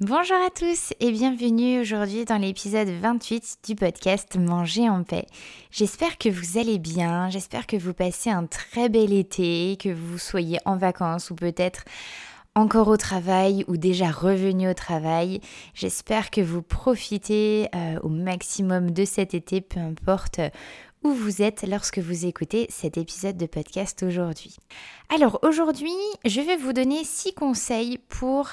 Bonjour à tous et bienvenue aujourd'hui dans l'épisode 28 du podcast Manger en paix. J'espère que vous allez bien, j'espère que vous passez un très bel été, que vous soyez en vacances ou peut-être encore au travail ou déjà revenu au travail. J'espère que vous profitez euh, au maximum de cet été, peu importe où vous êtes lorsque vous écoutez cet épisode de podcast aujourd'hui. Alors aujourd'hui, je vais vous donner six conseils pour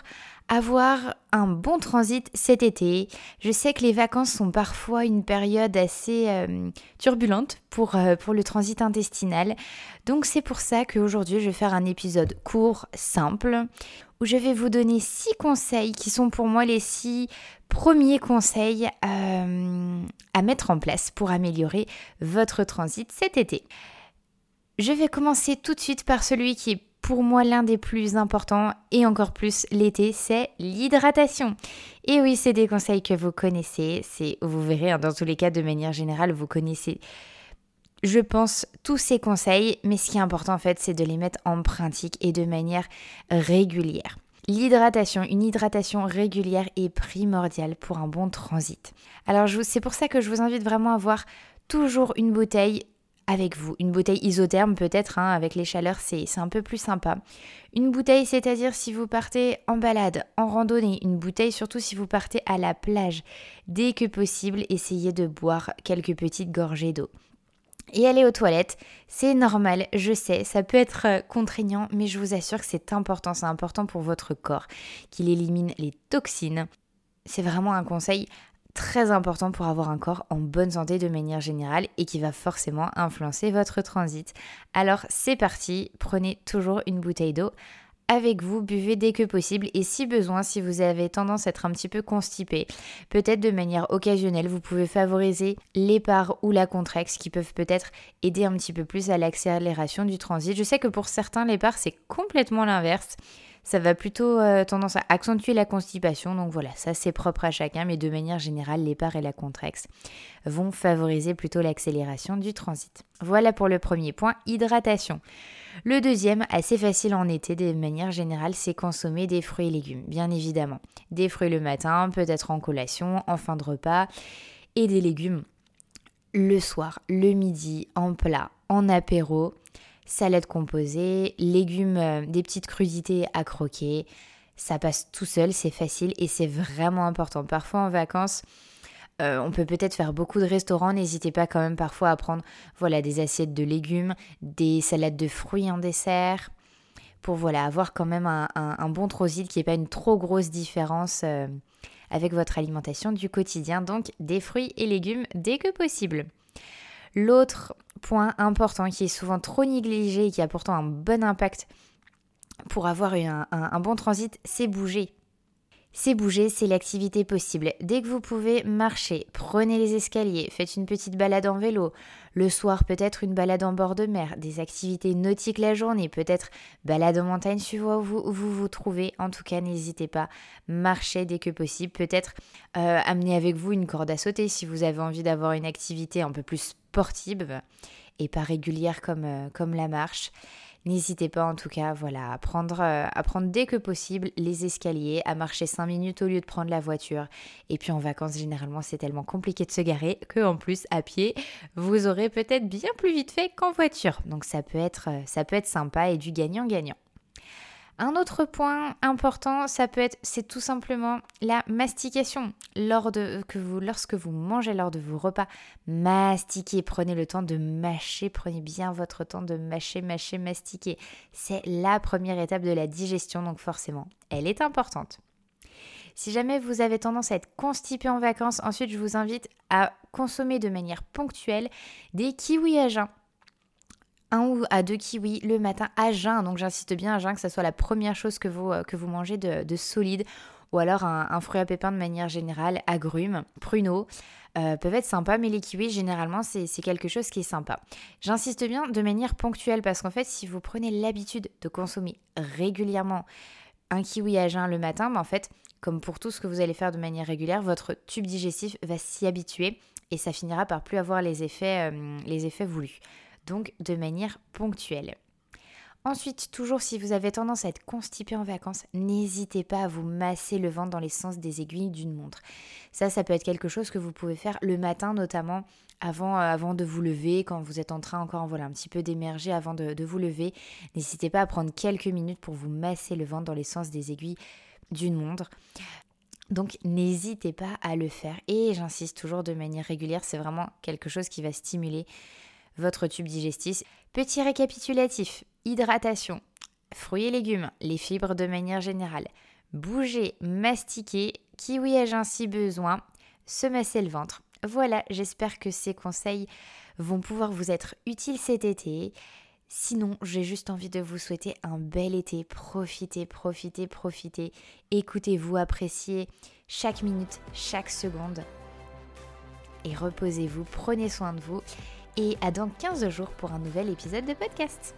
avoir un bon transit cet été. Je sais que les vacances sont parfois une période assez euh, turbulente pour, euh, pour le transit intestinal. Donc c'est pour ça qu'aujourd'hui je vais faire un épisode court, simple, où je vais vous donner six conseils qui sont pour moi les six premiers conseils euh, à mettre en place pour améliorer votre transit cet été. Je vais commencer tout de suite par celui qui est pour moi l'un des plus importants et encore plus l'été, c'est l'hydratation. Et oui, c'est des conseils que vous connaissez, c'est vous verrez hein, dans tous les cas de manière générale, vous connaissez je pense tous ces conseils, mais ce qui est important en fait, c'est de les mettre en pratique et de manière régulière. L'hydratation, une hydratation régulière est primordiale pour un bon transit. Alors c'est pour ça que je vous invite vraiment à avoir toujours une bouteille avec vous. Une bouteille isotherme peut-être, hein, avec les chaleurs, c'est un peu plus sympa. Une bouteille, c'est-à-dire si vous partez en balade, en randonnée, une bouteille surtout si vous partez à la plage. Dès que possible, essayez de boire quelques petites gorgées d'eau. Et aller aux toilettes, c'est normal, je sais, ça peut être euh, contraignant, mais je vous assure que c'est important, c'est important pour votre corps, qu'il élimine les toxines. C'est vraiment un conseil très important pour avoir un corps en bonne santé de manière générale et qui va forcément influencer votre transit. Alors c'est parti, prenez toujours une bouteille d'eau avec vous, buvez dès que possible et si besoin, si vous avez tendance à être un petit peu constipé, peut-être de manière occasionnelle, vous pouvez favoriser l'épar ou la contraxe qui peuvent peut-être aider un petit peu plus à l'accélération du transit. Je sais que pour certains, l'épar c'est complètement l'inverse ça va plutôt euh, tendance à accentuer la constipation. Donc voilà, ça c'est propre à chacun, mais de manière générale, l'épar et la contraxe vont favoriser plutôt l'accélération du transit. Voilà pour le premier point, hydratation. Le deuxième, assez facile en été de manière générale, c'est consommer des fruits et légumes, bien évidemment. Des fruits le matin, peut-être en collation, en fin de repas, et des légumes le soir, le midi, en plat, en apéro salade composée, légumes, euh, des petites crudités à croquer. Ça passe tout seul, c'est facile et c'est vraiment important. Parfois en vacances, euh, on peut peut-être faire beaucoup de restaurants. N'hésitez pas quand même parfois à prendre voilà, des assiettes de légumes, des salades de fruits en dessert, pour voilà, avoir quand même un, bon troside qui n'est pas une trop grosse différence euh, avec votre alimentation du quotidien. Donc des fruits et légumes dès que possible. L'autre point important qui est souvent trop négligé et qui a pourtant un bon impact pour avoir un, bon transit, c'est bouger. C'est bouger, c'est l'activité possible. Dès que vous pouvez, marcher, prenez les escaliers, faites une petite balade en vélo. Le soir, peut-être une balade en bord de mer, des activités nautiques la journée, peut-être balade en montagne suivant où vous vous, trouvez. En tout cas, n'hésitez pas, marchez dès que possible. Peut-être euh, amenez avec vous une corde à sauter si vous avez envie d'avoir une activité un peu plus sportive et pas régulière comme, euh, comme la marche. N'hésitez pas en tout cas voilà, à, prendre, euh, prendre dès que possible les escaliers, à marcher 5 minutes au lieu de prendre la voiture. Et puis en vacances, généralement, c'est tellement compliqué de se garer que en plus, à pied, vous aurez peut-être bien plus vite fait qu'en voiture. Donc ça peut être, euh, ça peut être sympa et du gagnant-gagnant. Un autre point important, ça peut être, c'est tout simplement la mastication. Vous, lorsque vous mangez lors de vos repas, mastiquez, prenez le temps de mâcher, prenez bien votre temps de mâcher, mâcher, mastiquer. C'est la première étape de la digestion, donc forcément, elle est importante. Si jamais vous avez tendance à être constipé en vacances, ensuite je vous invite à consommer de manière ponctuelle des kiwis à jeun un ou à deux kiwis le matin à jeun. Donc j'insiste bien à jeun que ce soit la première chose que vous, euh, que vous mangez de, solide ou alors un, fruit à pépins de manière générale, agrumes, pruneaux. Euh, peuvent être sympas, mais les kiwis, généralement, c'est quelque chose qui est sympa. J'insiste bien de manière ponctuelle parce qu'en fait, si vous prenez l'habitude de consommer régulièrement un kiwi à jeun le matin, ben en fait, comme pour tout ce que vous allez faire de manière régulière, votre tube digestif va s'y habituer et ça finira par plus avoir les effets, euh, les effets voulus. Donc de manière ponctuelle. Ensuite, toujours si vous avez tendance à être constipé en vacances, n'hésitez pas à vous masser le ventre dans les sens des aiguilles d'une montre. Ça, ça peut être quelque chose que vous pouvez faire le matin notamment avant, euh, avant de vous lever, quand vous êtes en train encore voilà, un petit peu d'émerger avant de, de vous lever. N'hésitez pas à prendre quelques minutes pour vous masser le ventre dans les sens des aiguilles d'une montre. Donc n'hésitez pas à le faire et j'insiste toujours de manière régulière, c'est vraiment quelque chose qui va stimuler votre tube digestif. Petit récapitulatif, hydratation, fruits et légumes, les fibres de manière générale, bouger, mastiquer, kiwi ai-je ainsi besoin, se masser le ventre. Voilà, j'espère que ces conseils vont pouvoir vous être utiles cet été. Sinon, j'ai juste envie de vous souhaiter un bel été. Profitez, profitez, profitez. Écoutez-vous, appréciez chaque minute, chaque seconde. Et reposez-vous, prenez soin de vous. Et à dans 15 jours pour un nouvel épisode de podcast.